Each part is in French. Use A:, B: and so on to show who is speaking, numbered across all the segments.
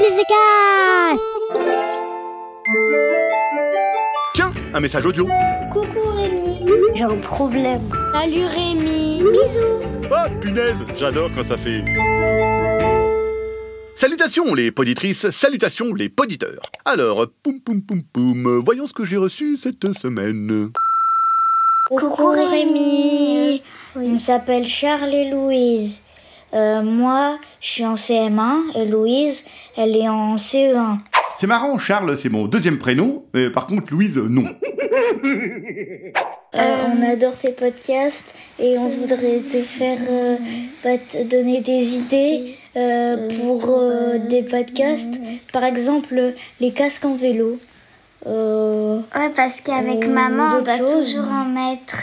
A: The Cast
B: Tiens, un message audio.
C: Coucou Rémi.
D: J'ai un problème.
C: Salut Rémi. Bisous.
B: Oh punaise, j'adore quand ça fait. Salutations les poditrices, salutations les poditeurs. Alors, poum poum poum poum, voyons ce que j'ai reçu cette semaine.
D: Coucou Rémi. Il s'appelle Charles et Louise. Euh, moi, je suis en CM1 et Louise, elle est en CE1.
B: C'est marrant, Charles, c'est mon deuxième prénom, mais par contre, Louise, non.
D: Euh, on adore tes podcasts et on voudrait te faire euh, bah, te donner des idées euh, pour euh, des podcasts. Par exemple, les casques en vélo. Euh,
C: Ouais, parce qu'avec
D: Euh,
C: maman, on doit toujours en mettre.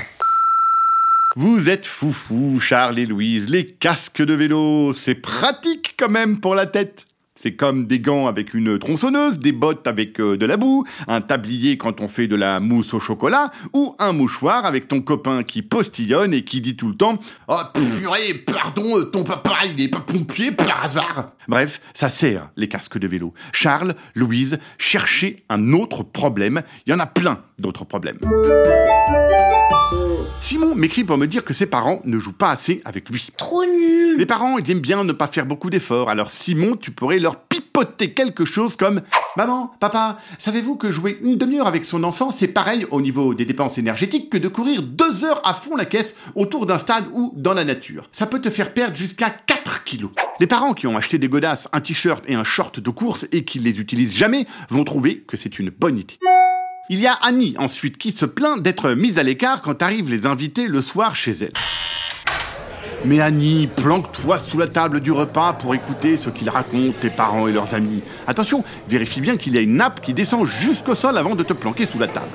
B: Vous êtes foufou, Charles et Louise. Les casques de vélo, c'est pratique quand même pour la tête. C'est comme des gants avec une tronçonneuse, des bottes avec euh, de la boue, un tablier quand on fait de la mousse au chocolat, ou un mouchoir avec ton copain qui postillonne et qui dit tout le temps « Oh purée, pardon, euh, ton papa, il est pas pompier par hasard !» Bref, ça sert, les casques de vélo. Charles, Louise, cherchez un autre problème. Il y en a plein d'autres problèmes. M'écrit pour me dire que ses parents ne jouent pas assez avec lui.
D: Trop nul
B: Les parents, ils aiment bien ne pas faire beaucoup d'efforts, alors Simon, tu pourrais leur pipoter quelque chose comme Maman, papa, savez-vous que jouer une demi-heure avec son enfant, c'est pareil au niveau des dépenses énergétiques que de courir deux heures à fond la caisse autour d'un stade ou dans la nature? Ça peut te faire perdre jusqu'à 4 kilos. Les parents qui ont acheté des godasses, un t-shirt et un short de course et qui les utilisent jamais vont trouver que c'est une bonne idée. Il y a Annie ensuite qui se plaint d'être mise à l'écart quand arrivent les invités le soir chez elle. Mais Annie, planque-toi sous la table du repas pour écouter ce qu'ils racontent tes parents et leurs amis. Attention, vérifie bien qu'il y a une nappe qui descend jusqu'au sol avant de te planquer sous la table.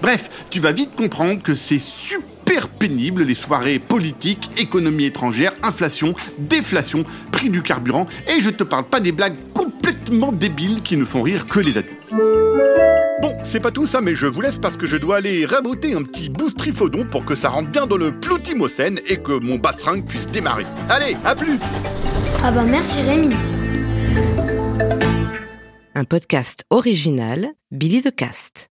B: Bref, tu vas vite comprendre que c'est super pénible les soirées politiques, économie étrangère, inflation, déflation, prix du carburant, et je te parle pas des blagues complètement débiles qui ne font rire que les adultes. Bon, c'est pas tout ça, mais je vous laisse parce que je dois aller rabouter un petit boost trifodon pour que ça rentre bien dans le ploutimocène et que mon bastringue puisse démarrer. Allez, à plus
C: Ah bah merci Rémi.
E: Un podcast original, Billy de Cast.